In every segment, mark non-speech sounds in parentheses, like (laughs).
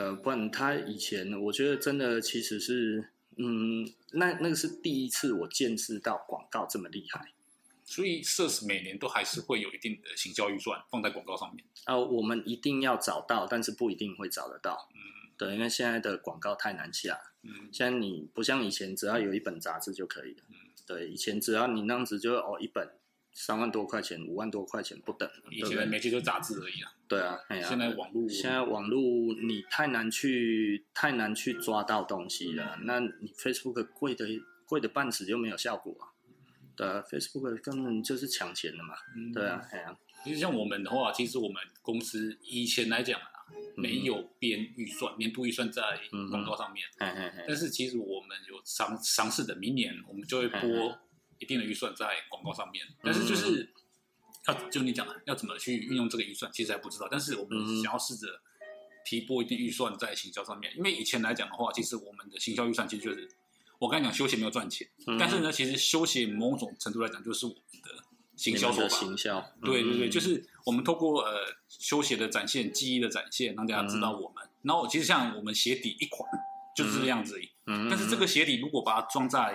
对，不然他以前我觉得真的其实是，嗯，那那个是第一次我见识到广告这么厉害。所以，SaaS 每年都还是会有一定的行销预算放在广告上面。啊、呃，我们一定要找到，但是不一定会找得到。嗯，对，因为现在的广告太难下。嗯，现在你不像以前，只要有一本杂志就可以了。嗯，对，以前只要你那样子就哦，一本三万多块钱、五万多块钱不等。以前每期都杂志而已啊。对啊，哎呀，现在网络，现在网络你太难去太难去抓到东西了。嗯、那你 Facebook 贵的贵的半死就没有效果啊。对啊，Facebook 根本就是抢钱的嘛。嗯、对啊，哎呀，其实像我们的话，其实我们公司以前来讲啊，没有编预算，嗯、年度预算在广告上面。但是其实我们有尝尝试的，明年我们就会拨一定的预算在广告上面。嗯、但是就是要就你讲的，要怎么去运用这个预算，其实还不知道。但是我们想要试着提拨一定预算在行销上面，因为以前来讲的话，其实我们的行销预算其实就是。我刚才讲休闲没有赚钱，嗯、但是呢，其实休闲某种程度来讲就是我们的行销手法。行销，对对对，嗯、就是我们透过呃休闲的展现、记忆的展现，让大家知道我们。嗯、然后其实像我们鞋底一款就是这样子而已，嗯、但是这个鞋底如果把它装在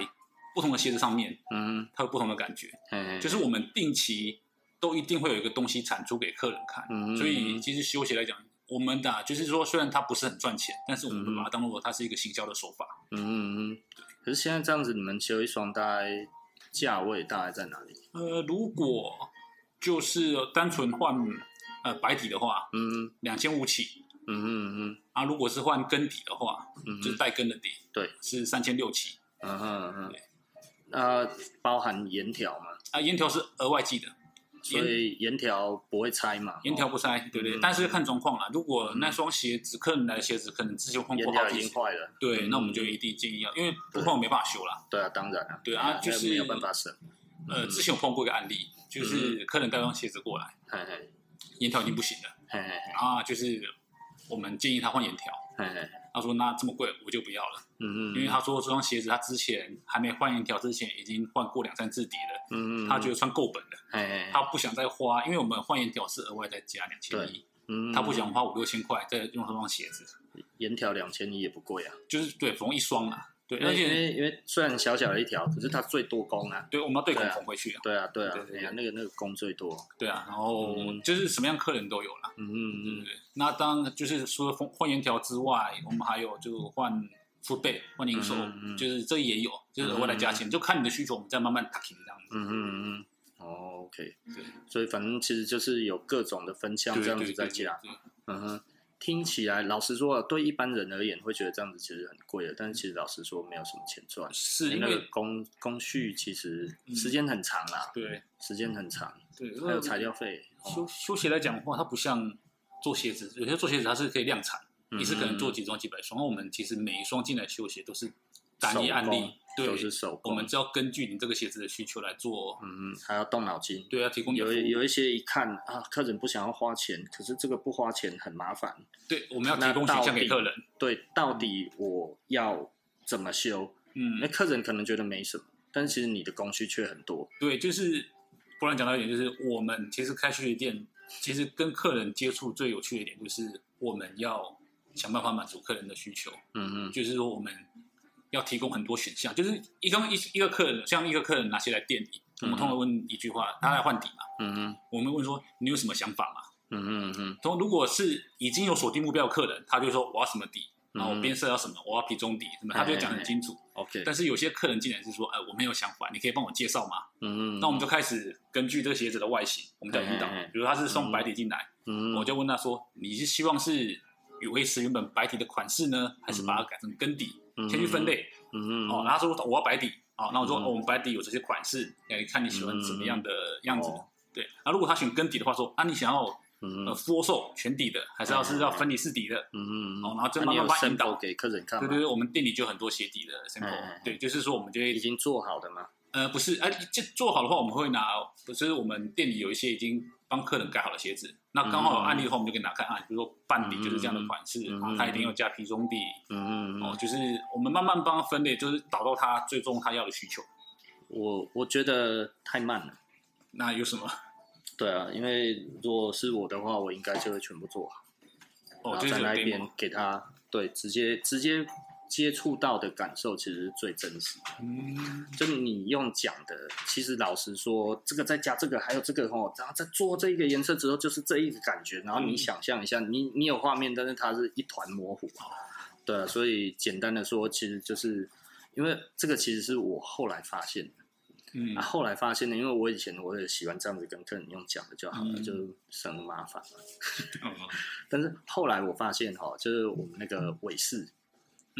不同的鞋子上面，嗯，它有不同的感觉。嗯，就是我们定期都一定会有一个东西产出给客人看。嗯，所以其实修鞋来讲，我们的就是说，虽然它不是很赚钱，但是我们把它当做它是一个行销的手法。嗯嗯嗯。可是现在这样子，你们修一双大概价位大概在哪里？呃，如果就是单纯换呃白底的话，嗯，两千五起，嗯嗯嗯。啊，如果是换跟底的话，嗯，就是带跟的底，对，是三千六起，嗯嗯嗯。那包含沿条嘛？啊，盐条是额外寄的。所以沿条不会拆嘛？沿条不拆，对对，但是看状况啦。如果那双鞋子，客人来的鞋子可能之前换过好几次，坏了，对，那我们就一定建议要，因为不换没办法修了。对啊，当然了。对啊，就是没有办法省。呃，之前有碰过一个案例，就是客人带双鞋子过来，盐条已经不行了，啊，就是我们建议他换盐条。他说：“那这么贵，我就不要了。”嗯嗯，因为他说这双鞋子他之前还没换一条之前已经换过两三次底了。嗯嗯，他觉得穿够本了。哎，他不想再花，因为我们换一条是额外再加两千一。嗯，他不想花五六千块再用这双鞋子。盐条两千一也不贵啊，就是对，缝一双啊。对，而且因为因为虽然小小的一条，可是它最多工啊。对，我们要对孔缝回去啊。对啊，对啊，对啊，那个那个工最多。对啊，然后就是什么样客人都有了。嗯嗯嗯。那当就是除了换沿条之外，我们还有就换付费、换零售，就是这也有，就是额外的价钱，就看你的需求，我们再慢慢打平这样子。嗯嗯嗯。哦，OK。对。所以反正其实就是有各种的分项这样子在加。嗯哼。听起来，老实说，对一般人而言会觉得这样子其实很贵的，但是其实老实说没有什么钱赚。是因为那个工工序其实时间很长啊，对，时间很长，对，还有材料费。修修鞋来讲的话，它不像做鞋子，有些做鞋子它是可以量产，一次可能做几双几百双。我们其实每一双进来修鞋都是单一案例。对，都是手工。我们只要根据你这个鞋子的需求来做，嗯嗯，还要动脑筋。对，要提供有有一些一看啊，客人不想要花钱，可是这个不花钱很麻烦。对，我们要提供选项给客人。对，到底我要怎么修？嗯，那客人可能觉得没什么，但其实你的工序却很多。对，就是不然讲到一点，就是我们其实开修鞋店，其实跟客人接触最有趣的一点，就是我们要想办法满足客人的需求。嗯嗯，就是说我们。要提供很多选项，就是一个一一个客人，像一个客人拿鞋来垫底，我们通常问一句话，他来换底嘛，嗯嗯，我们问说你有什么想法嘛，嗯嗯嗯，同如果是已经有锁定目标的客人，他就说我要什么底，然后我边色要什么，我要皮中底什么，他就讲很清楚，OK。但是有些客人进来是说，哎，我没有想法，你可以帮我介绍吗？嗯嗯，那我们就开始根据这个鞋子的外形，我们再引导，比如他是送白底进来，嗯，我就问他说，你是希望是维持原本白底的款式呢，还是把它改成跟底？先去分类，嗯嗯，哦，然后他说我要白底，哦，那我说我们白底有这些款式，哎，看你喜欢怎么样的样子，对，那如果他选跟底的话，说啊，你想要呃 full 全底的，还是要是要分离式底的，嗯嗯，哦，然后就慢慢引导给客人看，对对对，我们店里就很多鞋底的 sample，对，就是说我们就会已经做好的吗？呃，不是，哎，这做好的话，我们会拿，就是我们店里有一些已经帮客人盖好的鞋子。那刚好有案例的话，我们就给大家看啊，比如说半底就是这样的款式，他一定要加皮中底，嗯嗯，哦，就是我们慢慢帮他分类，就是找到他最终他要的需求。我我觉得太慢了。那有什么？(laughs) 对啊，因为如果是我的话，我应该就会全部做好，哦，就在那边给他对，直接直接接触到的感受其实是最真实的。嗯，就你用讲的，其实老实说，这个再加这个，还有这个哦，然后再做这一个颜色之后，就是这一个感觉。然后你想象一下，嗯、你你有画面，但是它是一团模糊。对啊，所以简单的说，其实就是因为这个，其实是我后来发现的。嗯，啊，后来发现的，因为我以前我也喜欢这样子跟客人用讲的就好了，嗯、就省麻烦 (laughs) 但是后来我发现哈，就是我们那个伟士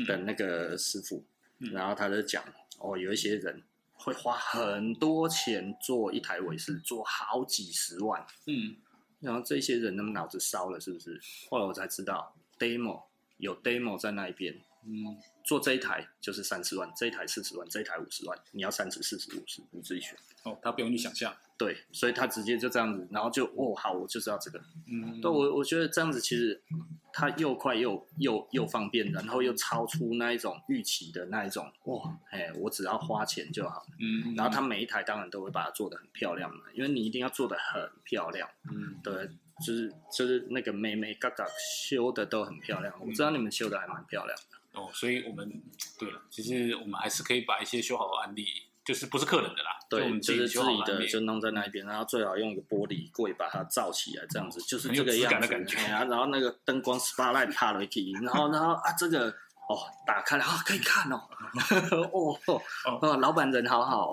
的那个师傅，嗯、然后他就讲哦，有一些人会花很多钱做一台尾视，做好几十万。嗯，然后这些人他们脑子烧了，是不是？后来我才知道，demo 有 demo 在那一边。嗯。做这一台就是三十万，这一台四十万，这一台五十万，你要三十、四十、五十，你自己选。哦，他不用你想象。对，所以他直接就这样子，然后就哦，好，我就知道这个。嗯，对，我我觉得这样子其实它又快又又又方便，然后又超出那一种预期的那一种哇，哎，我只要花钱就好。嗯，然后他每一台当然都会把它做得很漂亮嘛，因为你一定要做得很漂亮。嗯，对，就是就是那个妹妹嘎嘎修的都很漂亮，我知道你们修的还蛮漂亮的。哦，所以我们对了，其实我们还是可以把一些修好的案例，就是不是客人的啦，对，就，就是自己的，就弄在那一边，然后最好用一个玻璃柜把它罩起来，这样子就是这个样子。感觉啊，然后那个灯光 spotlight 趴了一起，然后然后啊，这个哦，打开了啊，可以看哦，哦 (laughs) 哦，哦，老板人好好，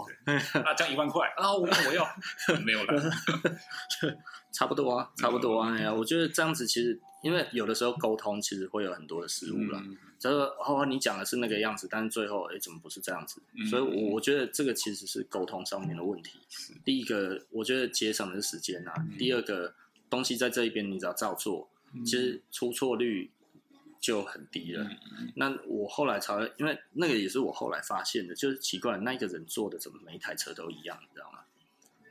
啊，这样一万块啊，(laughs) 我我要 (laughs) 没有了，差不多啊，差不多啊，哎呀，我觉得这样子其实，因为有的时候沟通其实会有很多的失误了。嗯这个哦，你讲的是那个样子，但是最后哎，怎么不是这样子？嗯、所以我，我觉得这个其实是沟通上面的问题。第一个，我觉得节省的是时间啊。嗯、第二个东西在这一边，你只要照做，嗯、其实出错率就很低了。嗯、那我后来才，因为那个也是我后来发现的，就是奇怪，那个人做的怎么每一台车都一样，你知道吗？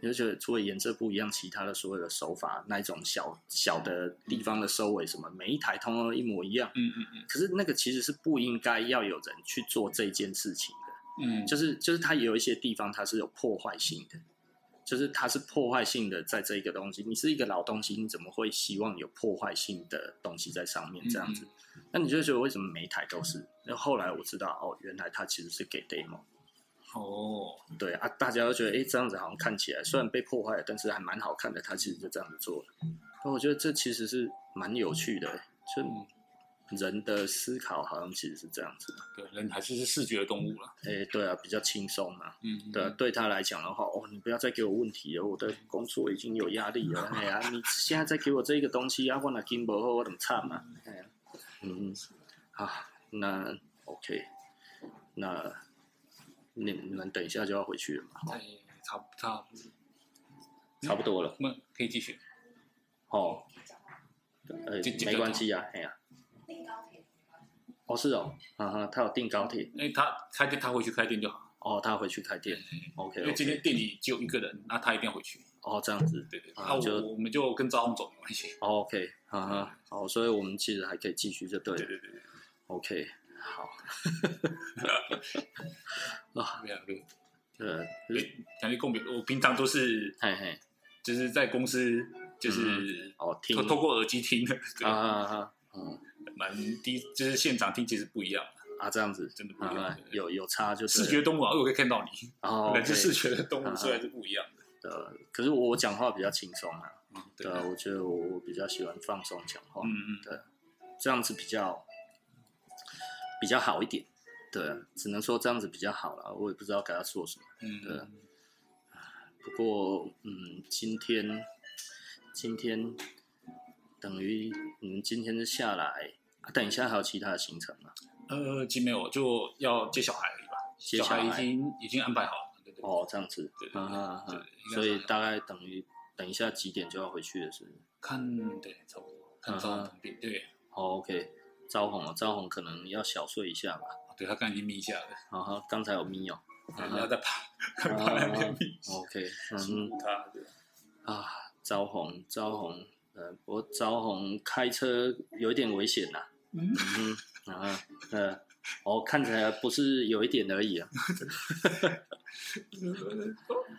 就觉得除了颜色不一样，其他的所有的手法，那一种小小的地方的收尾什么，每一台通通一模一样。嗯嗯嗯。可是那个其实是不应该要有人去做这件事情的。嗯。就是就是它有一些地方它是有破坏性的，就是它是破坏性的在这一个东西。你是一个老东西，你怎么会希望有破坏性的东西在上面这样子？那你就觉得为什么每一台都是？那后来我知道哦，原来它其实是给 demo。哦，对啊，大家都觉得，哎，这样子好像看起来虽然被破坏了，但是还蛮好看的。他其实就这样子做了，我觉得这其实是蛮有趣的，就人的思考好像其实是这样子。对，人还是是视觉的动物了。哎，对啊，比较轻松嘛。嗯，对啊，对他来讲的话，哦，你不要再给我问题了，我的工作已经有压力了。(laughs) 哎呀，你现在再给我这一个东西，啊，我那金箔我怎么差嘛？哎呀，嗯，好，那 OK，那。你你们等一下就要回去了嘛？哎，差差差不多了，那可以继续。哦，呃，没关系呀，哎呀。订高铁。哦，是哦，啊哈，他有订高铁。哎，他开店，他回去开店就好。哦，他回去开店。OK。因为今天店里只有一个人，那他一定要回去。哦，这样子。对对。那我我们就跟招红走没关系。OK，嗯哼，好，所以我们其实还可以继续，就对了。对对对。OK。好，(laughs) 啊，没有没有，呃，讲句共鸣，我平常都是，嘿嘿，就是在公司，就是哦，听，透过耳机听的，(laughs) 啊啊嗯，蛮低，就是现场听其实不一样。啊，这样子。真的不一样，有有差，就是。视觉动物啊，我可以看到你，哦，(laughs) 是视觉的动物，虽然是不一样的，呃，可是我讲话比较轻松啊，对。啊，我觉得我比较喜欢放松讲话，嗯嗯，对，这样子比较。比较好一点，对，只能说这样子比较好了。我也不知道该要说什么，嗯，对。不过，嗯，今天，今天等于你们今天是下来，啊，等一下还有其他的行程吗？呃，今没有，就要接小孩而已吧。接小孩已经已经安排好了。对对对，哦，这样子，对对对，所以大概等于等一下几点就要回去的是？看，对，差不多，看招红对，对，好，OK。招红了，招红可能要小睡一下吧。对，他刚才已经眯一下了。啊哈，刚才有眯哦。然后再爬，(laughs) 爬两遍眯。OK，嗯，他啊，招红，招红，呃，不过招红开车有一点危险呐。嗯嗯啊，呃，哦，看起来不是有一点而已啊。(laughs)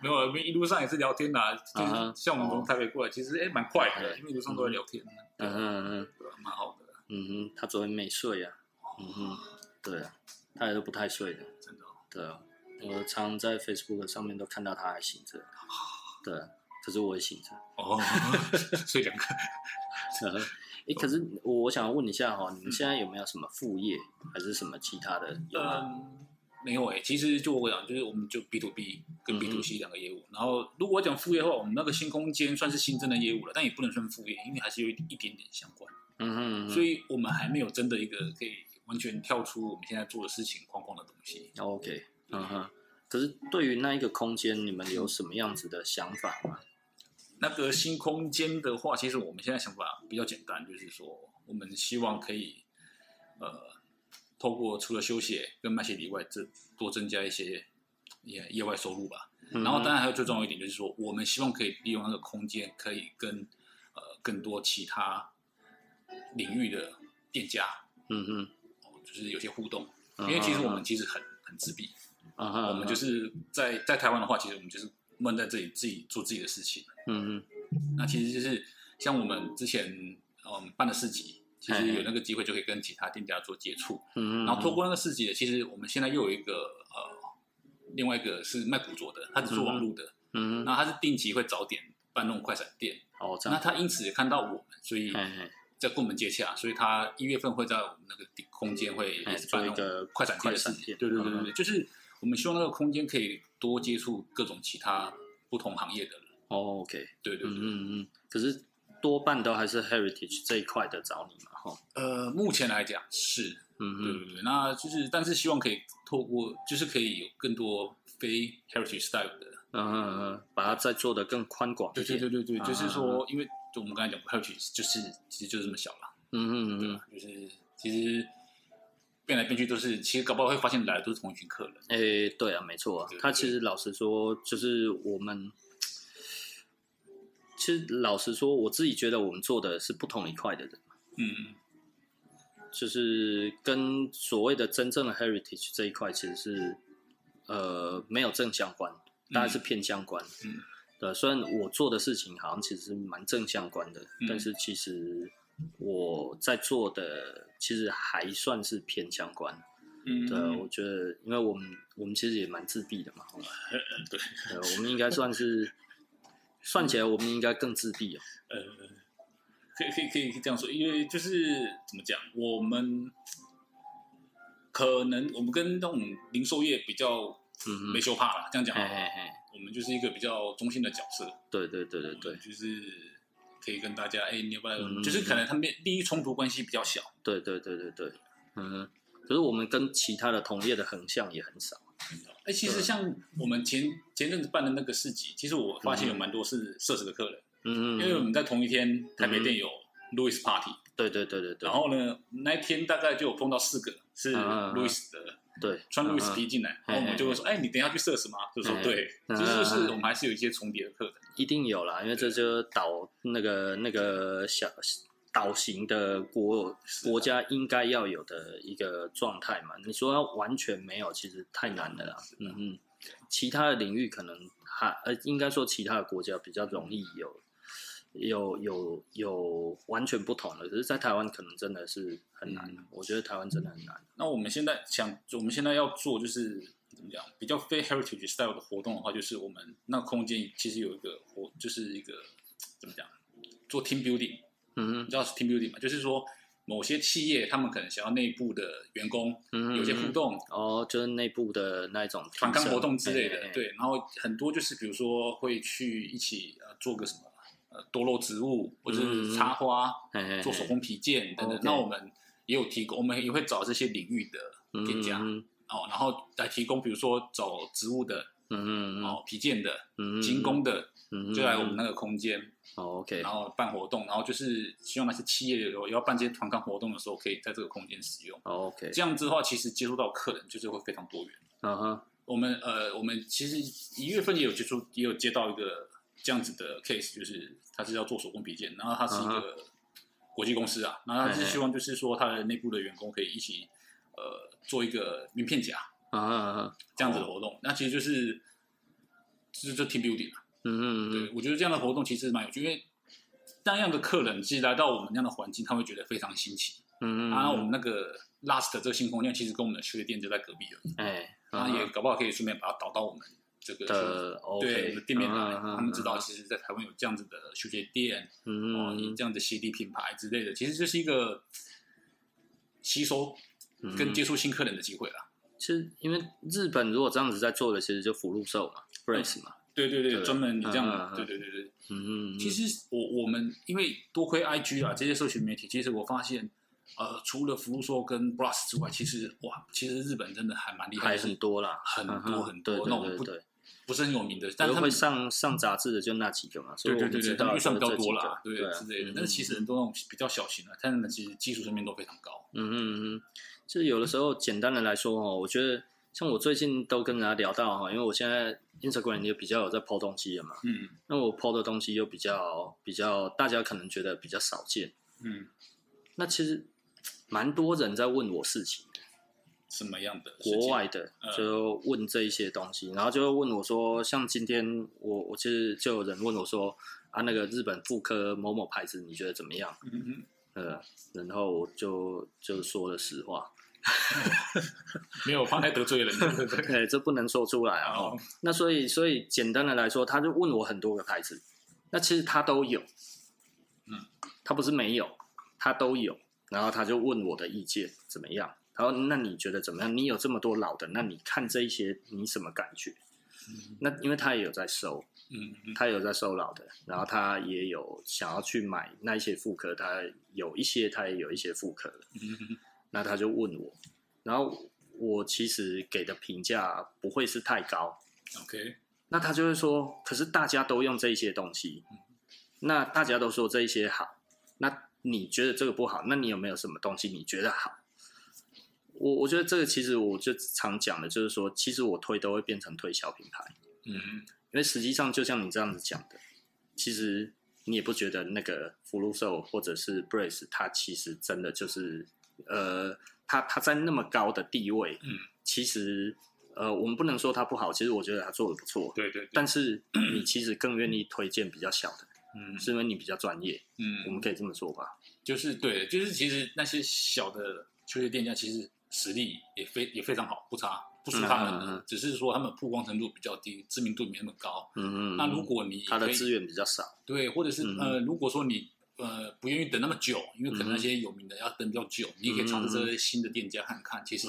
没有，我们一路上也是聊天呐，就是像我们从台北过来，其实哎蛮快的，因为一路上都在聊天。嗯嗯嗯，蛮好的。嗯哼，他昨天没睡啊。嗯哼，对啊，他也都不太睡的，真的。对啊，我常在 Facebook 上面都看到他还醒着。对啊，可是我也醒着。哦，(laughs) 睡两个。(laughs) 哎，可是我想要问一下哈，你们现在有没有什么副业，还是什么其他的？嗯，没有哎。其实就我讲，就是我们就 B to B 跟 B to C 两个业务。嗯、然后如果我讲副业的话，我们那个新空间算是新增的业务了，但也不能算副业，因为还是有一一点点相关。嗯哼，所以我们还没有真的一个可以完全跳出我们现在做的事情框框的东西。OK，嗯哼。可是对于那一个空间，你们有什么样子的想法吗？那个新空间的话，其实我们现在想法比较简单，就是说我们希望可以，呃，透过除了休息跟卖鞋以外，这多增加一些业业外收入吧。嗯、然后当然还有最重要一点，就是说我们希望可以利用那个空间，可以跟呃更多其他。领域的店家，嗯嗯，就是有些互动，因为其实我们其实很很自闭，啊我们就是在在台湾的话，其实我们就是闷在这里自己做自己的事情，嗯嗯，那其实就是像我们之前嗯办的市集，其实有那个机会就可以跟其他店家做接触，嗯嗯，然后透过那个市集的，其实我们现在又有一个呃另外一个是卖古着的，他是做网络的，嗯嗯，然后他是定期会早点办那种快闪店，哦，那他因此也看到我们，所以。在跟我们接洽，所以他一月份会在我们那个空间会办一个快闪店的事情。对对对对对，就是我们希望那个空间可以多接触各种其他不同行业的人。哦，OK，对对对，嗯嗯。可是多半都还是 heritage 这一块的找你嘛，哈。呃，目前来讲是，嗯嗯，对对对。那就是，但是希望可以透过，就是可以有更多非 heritage style 的，嗯嗯嗯，把它再做的更宽广。对对对对对，就是说，因为。就我们刚才讲，heritage 就是其实就是这么小了，嗯嗯嗯，对吧？就是其实变来变去都是，其实搞不好会发现来的都是同一群客人。哎、欸，对啊，没错啊。他其实老实说，就是我们其实老实说，我自己觉得我们做的是不同一块的人。嗯，就是跟所谓的真正的 heritage 这一块，其实是呃没有正相关，大概是偏相关。嗯。嗯对，虽然我做的事情好像其实是蛮正相关的，嗯、但是其实我在做的其实还算是偏相关。嗯，对，我觉得，因为我们我们其实也蛮自闭的嘛。(laughs) 对，我们应该算是算起来，我们应该更自闭哦。呃，可以可以可以这样说，因为就是怎么讲，我们可能我们跟那种零售业比较没羞怕了，嗯、这样讲。嘿嘿嘿我们就是一个比较中心的角色，对对对对对，就是可以跟大家，哎，你要不要？嗯、就是可能他们利益冲突关系比较小，对对对对对，嗯，可是我们跟其他的同业的横向也很少。哎，其实像我们前前阵子办的那个市集，其实我发现有蛮多是社死的客人，嗯嗯，因为我们在同一天台北店有 Louis Party，对对对对对，然后呢，那一天大概就有碰到四个是 Louis 的。对，穿路易斯皮进来，然后我们就会说：“哎，你等一下去设什么？”就说：“对，就是我们还是有一些重叠的客人，一定有啦，因为这就导那个那个小岛型的国国家应该要有的一个状态嘛。你说要完全没有，其实太难了啦。嗯嗯，其他的领域可能还呃，应该说其他的国家比较容易有。有有有完全不同的，可是，在台湾可能真的是很难。嗯、我觉得台湾真的很难。那我们现在想，我们现在要做就是怎么讲，比较非 heritage style 的活动的话，就是我们那空间其实有一个活，就是一个怎么讲，做 team building。嗯哼，你知道是 team building 吗？就是说某些企业他们可能想要内部的员工有些互动，哦，就是内部的那一种团康活动之类的。对，然后很多就是比如说会去一起呃做个什么。呃，多肉植物或者是插花，做手工皮件等等。那我们也有提供，我们也会找这些领域的店家，嗯、哦，然后来提供，比如说找植物的，嗯嗯哦，皮件的，嗯精工的，嗯就来我们那个空间，哦，OK，然后办活动，然后就是希望那些企业有要办这些团康活动的时候，可以在这个空间使用，哦，OK，这样子的话，其实接触到客人就是会非常多元。嗯哼，我们呃，我们其实一月份也有接触，也有接到一个这样子的 case，就是。他是要做手工笔件，然后他是一个国际公司啊，然后他是希望就是说他的内部的员工可以一起呃做一个名片夹啊这样子的活动，那其实就是就是就 team building 啊，嗯嗯嗯，对，我觉得这样的活动其实蛮有趣，因为那样的客人其实来到我们那样的环境，他会觉得非常新奇，嗯嗯。然后我们那个 Last 这个新空间，其实跟我们的区块链就在隔壁而已。哎，然后也搞不好可以顺便把它导到我们这个的对店面来，他们知道其实，在台湾有这样子的休闲店，嗯嗯，这样的 CD 品牌之类的，其实这是一个吸收跟接触新客人的机会啦。其实，因为日本如果这样子在做的，其实就福禄寿嘛，Brace 嘛。对对对，专门你这样，对对对对，嗯嗯。其实我我们因为多亏 IG 啊这些社群媒体，其实我发现，呃，除了福禄寿跟 Brass 之外，其实哇，其实日本真的还蛮厉害，很多啦，很多很多那种不不是很有名的，但他们会上上杂志的就那几个嘛，所以我们知道预算比较多啦，对之类的。但是其实很多那种比较小型的，他们其实技术层面都非常高。嗯嗯嗯，就是有的时候简单的来说哦，我觉得像我最近都跟人家聊到哈，因为我现在。Instagram 也比较有在 po 东西了嘛，嗯，那我 po 的东西又比较比较，大家可能觉得比较少见，嗯，那其实蛮多人在问我事情，什么样的？国外的就问这一些东西，然后就会问我说，像今天我我其实就有人问我说，啊，那个日本妇科某某牌子，你觉得怎么样？嗯嗯，呃，然后我就就说了实话。(laughs) 没有放太得罪人，(laughs) 对，这不能说出来啊。哦、那所以，所以简单的来说，他就问我很多个牌子，那其实他都有，嗯，他不是没有，他都有。然后他就问我的意见怎么样？他说：“那你觉得怎么样？你有这么多老的，那你看这一些，你什么感觉？”嗯、那因为他也有在收，嗯，嗯。他有在收老的，然后他也有想要去买那一些复刻，他有一些，他也有一些复刻那他就问我，然后我其实给的评价不会是太高，OK。那他就会说，可是大家都用这一些东西，那大家都说这一些好，那你觉得这个不好？那你有没有什么东西你觉得好？我我觉得这个其实我就常讲的，就是说，其实我推都会变成推小品牌，嗯，因为实际上就像你这样子讲的，其实你也不觉得那个福禄寿或者是 Brace，它其实真的就是。呃，他他在那么高的地位，嗯，其实呃，我们不能说他不好，其实我觉得他做的不错，对，对对。但是你其实更愿意推荐比较小的，嗯，是因为你比较专业，嗯，我们可以这么说吧。就是对，就是其实那些小的球鞋店家，其实实力也非也非常好，不差，不输他们，嗯嗯嗯，只是说他们曝光程度比较低，知名度没那么高，嗯嗯。那如果你他的资源比较少，对，或者是呃，如果说你。呃，不愿意等那么久，因为可能那些有名的要等比较久，嗯、你也可以尝试这些新的店家看看，嗯、其实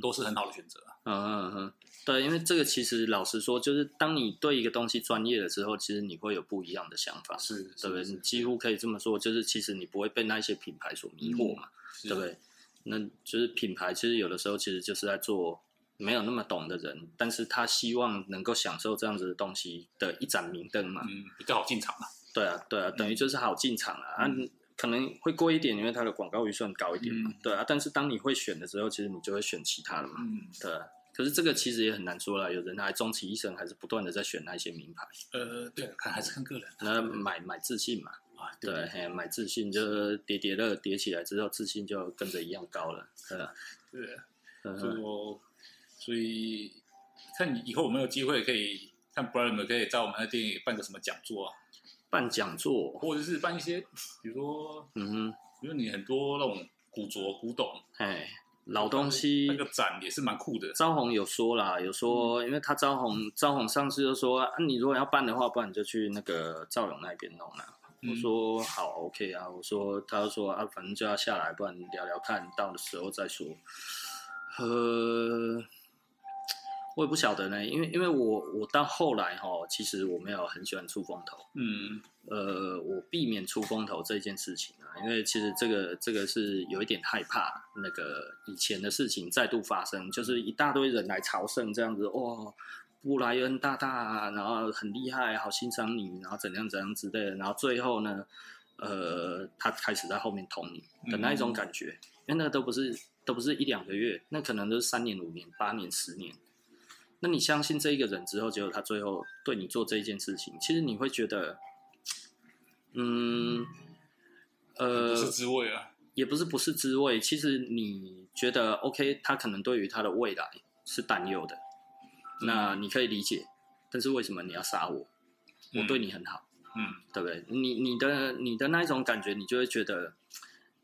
都是很好的选择。嗯嗯嗯，对，因为这个其实老实说，就是当你对一个东西专业了之后，其实你会有不一样的想法，是，对不对？你几乎可以这么说，就是其实你不会被那些品牌所迷惑嘛，嗯、对不对？那就是品牌其实有的时候其实就是在做没有那么懂的人，但是他希望能够享受这样子的东西的一盏明灯嘛，嗯，比较好进场嘛。对啊，对啊，等于就是好进场啊，嗯、啊，可能会贵一点，因为它的广告预算高一点嘛。嗯、对啊，但是当你会选的时候，其实你就会选其他的嘛。嗯，对、啊。可是这个其实也很难说了，有人还终其一生还是不断的在选那些名牌。呃，对，看还是看个人。那买买自信嘛，啊，对，买自信就叠叠乐叠起来之后，自信就跟着一样高了，对啊。(laughs) 对，嗯、所以所以看你以后有没有机会可以看 Bryan 可以在我们的店里办个什么讲座啊？办讲座，或者是办一些，比如说，嗯哼，比如你很多那种古着、古董，哎，老东西，那个展也是蛮酷的。招红有说啦，有说，因为他招红，招红上次就说，啊，你如果要办的话，不然你就去那个赵勇那边弄啦。我说好，OK 啊。我说，他就说啊，反正就要下来，不然聊聊看到的时候再说。呃。我也不晓得呢，因为因为我我到后来哈，其实我没有很喜欢出风头，嗯，呃，我避免出风头这件事情啊，因为其实这个这个是有一点害怕，那个以前的事情再度发生，就是一大堆人来朝圣这样子，哇，布莱恩大大，然后很厉害，好欣赏你，然后怎样怎样之类的，然后最后呢，呃，他开始在后面捅你的那一种感觉，嗯、因为那个都不是都不是一两个月，那可能都是三年、五年、八年、十年。那你相信这一个人之后，结果他最后对你做这一件事情，其实你会觉得，嗯，呃，不是滋味啊，也不是不是滋味。其实你觉得 OK，他可能对于他的未来是担忧的，嗯、那你可以理解。但是为什么你要杀我？我对你很好，嗯，对不对？你你的你的那一种感觉，你就会觉得，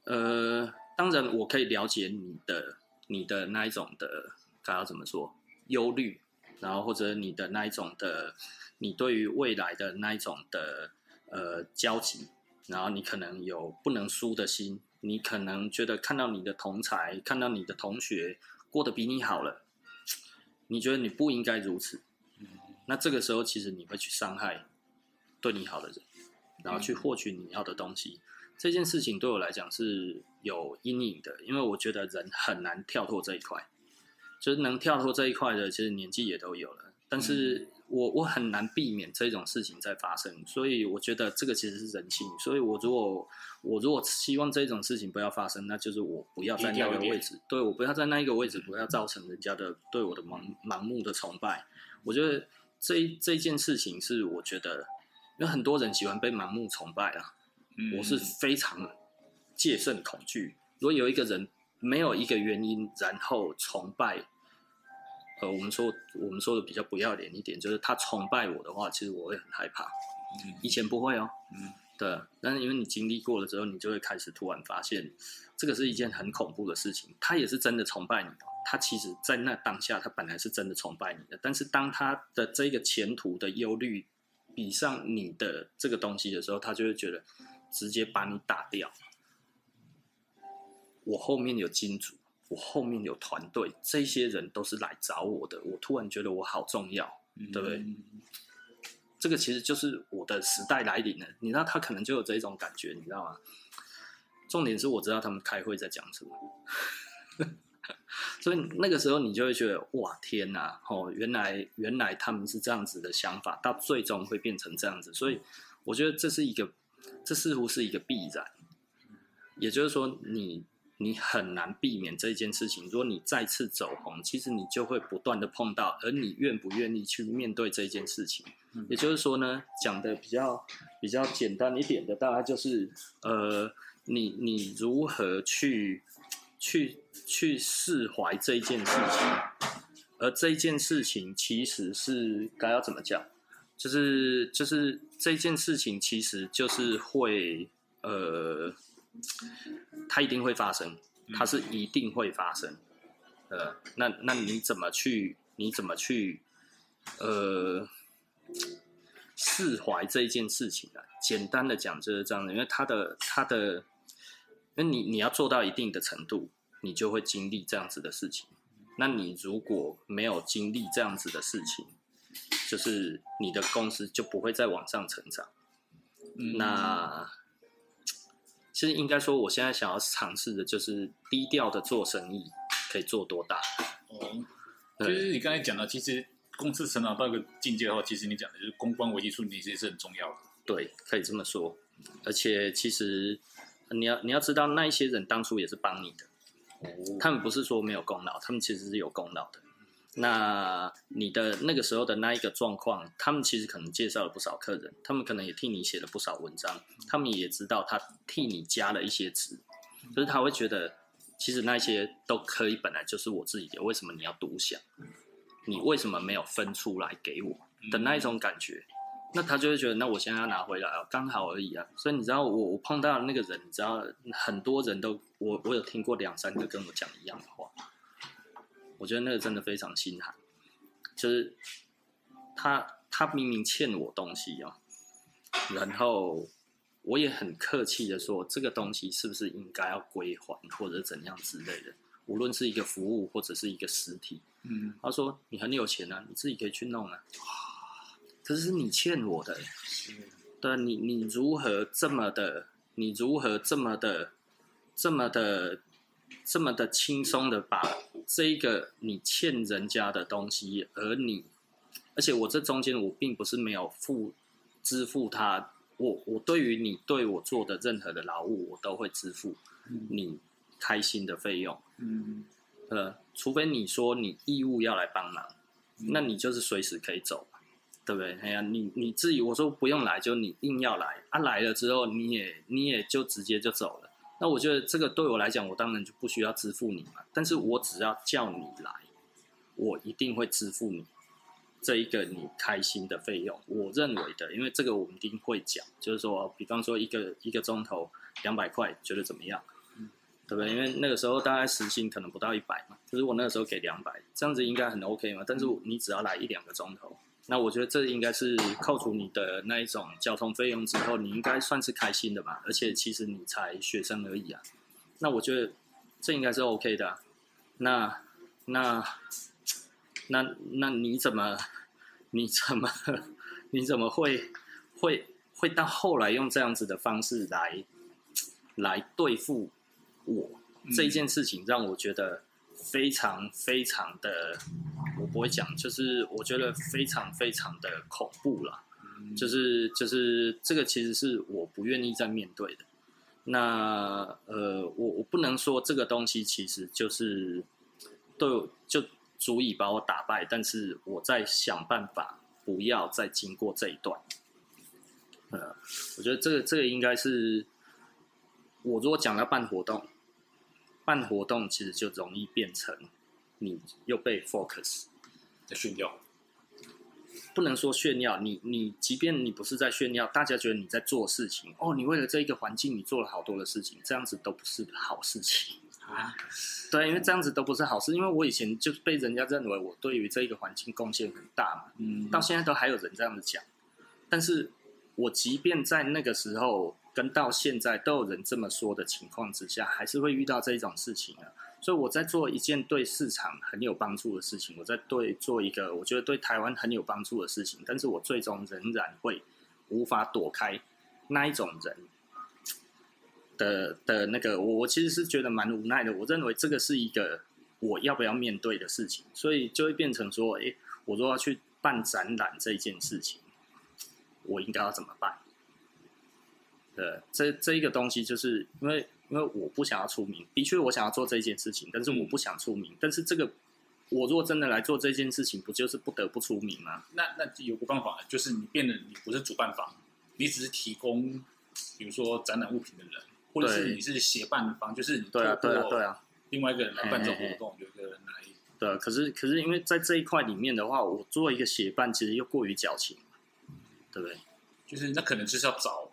呃，当然我可以了解你的你的那一种的，该要怎么说，忧虑，然后或者你的那一种的，你对于未来的那一种的呃焦急，然后你可能有不能输的心，你可能觉得看到你的同才，看到你的同学过得比你好了，你觉得你不应该如此，那这个时候其实你会去伤害对你好的人，然后去获取你要的东西。这件事情对我来讲是有阴影的，因为我觉得人很难跳脱这一块，就是能跳脱这一块的，其实年纪也都有了，但是我我很难避免这种事情在发生，所以我觉得这个其实是人性，所以我如果我如果希望这种事情不要发生，那就是我不要在那个位置，对，我不要在那一个位置，不要造成人家的对我的盲盲目的崇拜。我觉得这这件事情是我觉得，有很多人喜欢被盲目崇拜啊。我是非常戒慎恐惧。如果有一个人没有一个原因，然后崇拜，呃，我们说我们说的比较不要脸一点，就是他崇拜我的话，其实我会很害怕。以前不会哦，嗯，对。但是因为你经历过了之后，你就会开始突然发现，这个是一件很恐怖的事情。他也是真的崇拜你，他其实在那当下，他本来是真的崇拜你的。但是当他的这个前途的忧虑比上你的这个东西的时候，他就会觉得。直接把你打掉。我后面有金主，我后面有团队，这些人都是来找我的。我突然觉得我好重要，对不对？嗯、这个其实就是我的时代来临了。你知道他可能就有这种感觉，你知道吗？重点是我知道他们开会在讲什么，(laughs) 所以那个时候你就会觉得哇天哪！哦，原来原来他们是这样子的想法，到最终会变成这样子。所以我觉得这是一个。这似乎是一个必然，也就是说你，你你很难避免这件事情。如果你再次走红，其实你就会不断的碰到，而你愿不愿意去面对这件事情？也就是说呢，讲的比较比较简单一点的，大概就是呃，你你如何去去去释怀这件事情，而这件事情其实是该要怎么讲？就是就是这件事情，其实就是会呃，它一定会发生，它是一定会发生，呃，那那你怎么去？你怎么去？呃，释怀这一件事情呢？简单的讲就是这样的，因为它的它的，那你你要做到一定的程度，你就会经历这样子的事情。那你如果没有经历这样子的事情，就是你的公司就不会再往上成长。嗯、那其实应该说，我现在想要尝试的就是低调的做生意，可以做多大？哦，就是你刚才讲的，其实公司成长到一个境界的话，其实你讲的就是公关危机处理，其实是很重要的。对，可以这么说。而且其实你要你要知道，那一些人当初也是帮你的，哦、他们不是说没有功劳，他们其实是有功劳的。那你的那个时候的那一个状况，他们其实可能介绍了不少客人，他们可能也替你写了不少文章，他们也知道他替你加了一些值，就是他会觉得，其实那些都可以，本来就是我自己的，为什么你要独享？你为什么没有分出来给我的那一种感觉？那他就会觉得，那我现在要拿回来啊，刚好而已啊。所以你知道，我我碰到的那个人，你知道，很多人都我我有听过两三个跟我讲一样的话。我觉得那个真的非常心寒，就是他他明明欠我东西啊，然后我也很客气的说，这个东西是不是应该要归还或者怎样之类的，无论是一个服务或者是一个实体。嗯，他说你很有钱啊，你自己可以去弄啊，可是你欠我的，对，你你如何这么的，你如何这么的，这么的。这么的轻松的把这一个你欠人家的东西，而你，而且我这中间我并不是没有付支付他，我我对于你对我做的任何的劳务，我都会支付你开心的费用。嗯，呃，除非你说你义务要来帮忙，那你就是随时可以走，对不对？哎呀，你你自己我说不用来，就你硬要来，啊来了之后你也你也就直接就走了。那我觉得这个对我来讲，我当然就不需要支付你嘛。但是我只要叫你来，我一定会支付你这一个你开心的费用。我认为的，因为这个我们一定会讲，就是说，比方说一个一个钟头两百块，觉得怎么样？对不对？因为那个时候大概时薪可能不到一百嘛，就是我那个时候给两百，这样子应该很 OK 嘛。但是你只要来一两个钟头，那我觉得这应该是扣除你的那一种交通费用之后，你应该算是开心的吧。而且其实你才学生而已啊，那我觉得这应该是 OK 的啊。那那那那你怎么你怎么 (laughs) 你怎么会会会到后来用这样子的方式来来对付我？这一件事情让我觉得非常非常的，我不会讲，就是我觉得非常非常的恐怖了。就是就是这个其实是我不愿意再面对的。那呃，我我不能说这个东西其实就是对，就足以把我打败，但是我在想办法不要再经过这一段。呃，我觉得这个这个应该是我如果讲要办活动，办活动其实就容易变成你又被 focus 在炫耀。不能说炫耀，你你即便你不是在炫耀，大家觉得你在做事情哦，你为了这一个环境，你做了好多的事情，这样子都不是好事情啊。对，因为这样子都不是好事，因为我以前就被人家认为我对于这一个环境贡献很大嘛，嗯，到现在都还有人这样子讲。但是我即便在那个时候跟到现在都有人这么说的情况之下，还是会遇到这一种事情啊。所以我在做一件对市场很有帮助的事情，我在对做一个我觉得对台湾很有帮助的事情，但是我最终仍然会无法躲开那一种人的的那个，我我其实是觉得蛮无奈的。我认为这个是一个我要不要面对的事情，所以就会变成说，诶，我如果要去办展览这件事情，我应该要怎么办？对，这这一个东西就是因为。因为我不想要出名，的确我想要做这件事情，但是我不想出名。嗯、但是这个，我如果真的来做这件事情，不就是不得不出名吗？那那有个办法，就是你变得你不是主办方，你只是提供，比如说展览物品的人，或者是你是协办方，就是你对啊对啊对啊，另外一个人来办这种活动，有一个人来。对啊，可是可是因为在这一块里面的话，我做一个协办，其实又过于矫情，对不对？就是那可能就是要找。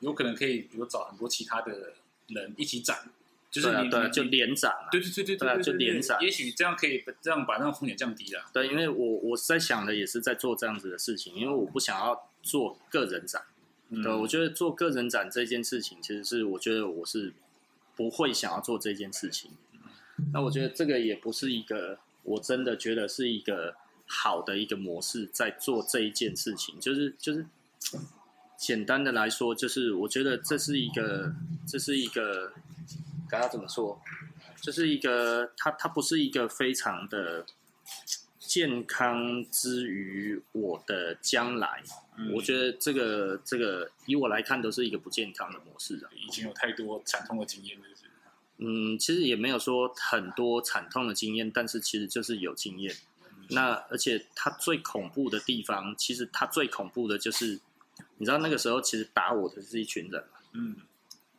有可能可以，比如找很多其他的人一起展，就是你对，对，就连展嘛，对对对对对，就连展，也许这样可以这样把那个风险降低了。对，因为我我在想的也是在做这样子的事情，因为我不想要做个人展。嗯、对，我觉得做个人展这件事情，其实是我觉得我是不会想要做这件事情。那我觉得这个也不是一个，我真的觉得是一个好的一个模式，在做这一件事情，就是就是。简单的来说，就是我觉得这是一个，这是一个，刚刚怎么说？这是一个，它它不是一个非常的健康之于我的将来。嗯、我觉得这个这个以我来看，都是一个不健康的模式啊。已经有太多惨痛的经验了，是？嗯，其实也没有说很多惨痛的经验，但是其实就是有经验。嗯、那而且它最恐怖的地方，其实它最恐怖的就是。你知道那个时候其实打我的是一群人嘛，嗯，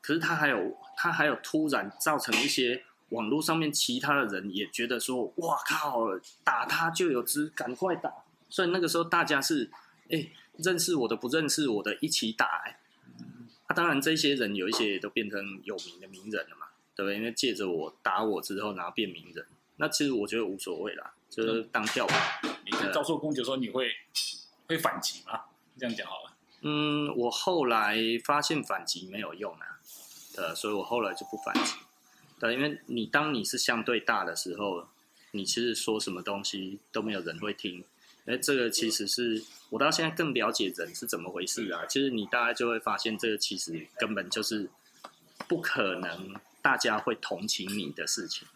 可是他还有他还有突然造成一些网络上面其他的人也觉得说，哇靠，打他就有资，赶快打。所以那个时候大家是，哎、欸，认识我的不认识我的一起打、欸，嗯，啊，当然这些人有一些也都变成有名的名人了嘛，对不对？因为借着我打我之后，然后变名人，那其实我觉得无所谓啦，就是当跳板。你跟遭受攻击的时候，你会会反击吗？这样讲好了。嗯，我后来发现反击没有用啊，对，所以我后来就不反击。对，因为你当你是相对大的时候，你其实说什么东西都没有人会听。哎，这个其实是我到现在更了解人是怎么回事啊。其实你大概就会发现，这个其实根本就是不可能大家会同情你的事情，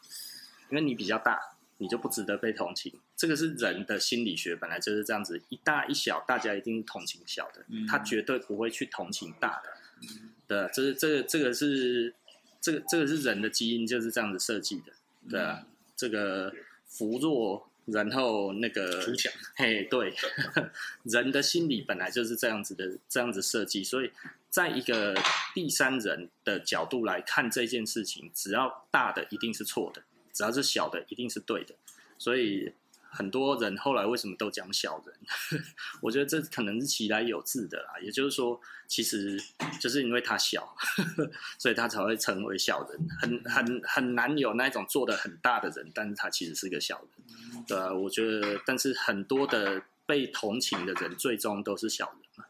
因为你比较大。你就不值得被同情，这个是人的心理学，本来就是这样子，一大一小，大家一定是同情小的，嗯、他绝对不会去同情大的。嗯、对，这是这个这个是这个这个是人的基因就是这样子设计的，对啊，嗯、这个扶弱然后那个扶强，嘿，对，(laughs) 人的心理本来就是这样子的，这样子设计，所以在一个第三人的角度来看这件事情，只要大的一定是错的。只要是小的，一定是对的，所以很多人后来为什么都讲小人？(laughs) 我觉得这可能是其来有自的啦。也就是说，其实就是因为他小，(laughs) 所以他才会成为小人。很很很难有那种做的很大的人，但是他其实是个小人。对啊，我觉得，但是很多的被同情的人，最终都是小人嘛。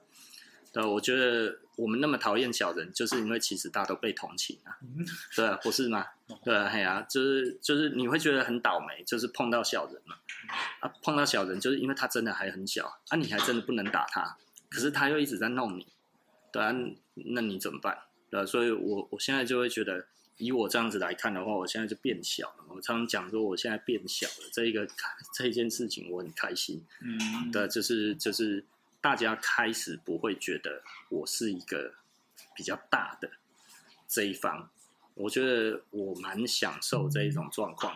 对，我觉得我们那么讨厌小人，就是因为其实大家都被同情啊。对啊，不是吗？对啊，嘿啊，就是就是你会觉得很倒霉，就是碰到小人嘛。啊，碰到小人，就是因为他真的还很小啊，你还真的不能打他，可是他又一直在弄你，对啊，那你怎么办？对啊，所以我我现在就会觉得，以我这样子来看的话，我现在就变小了。我常常讲说，我现在变小了，这一个 (laughs) 这一件事情我很开心。嗯，对，就是就是。大家开始不会觉得我是一个比较大的这一方，我觉得我蛮享受这一种状况。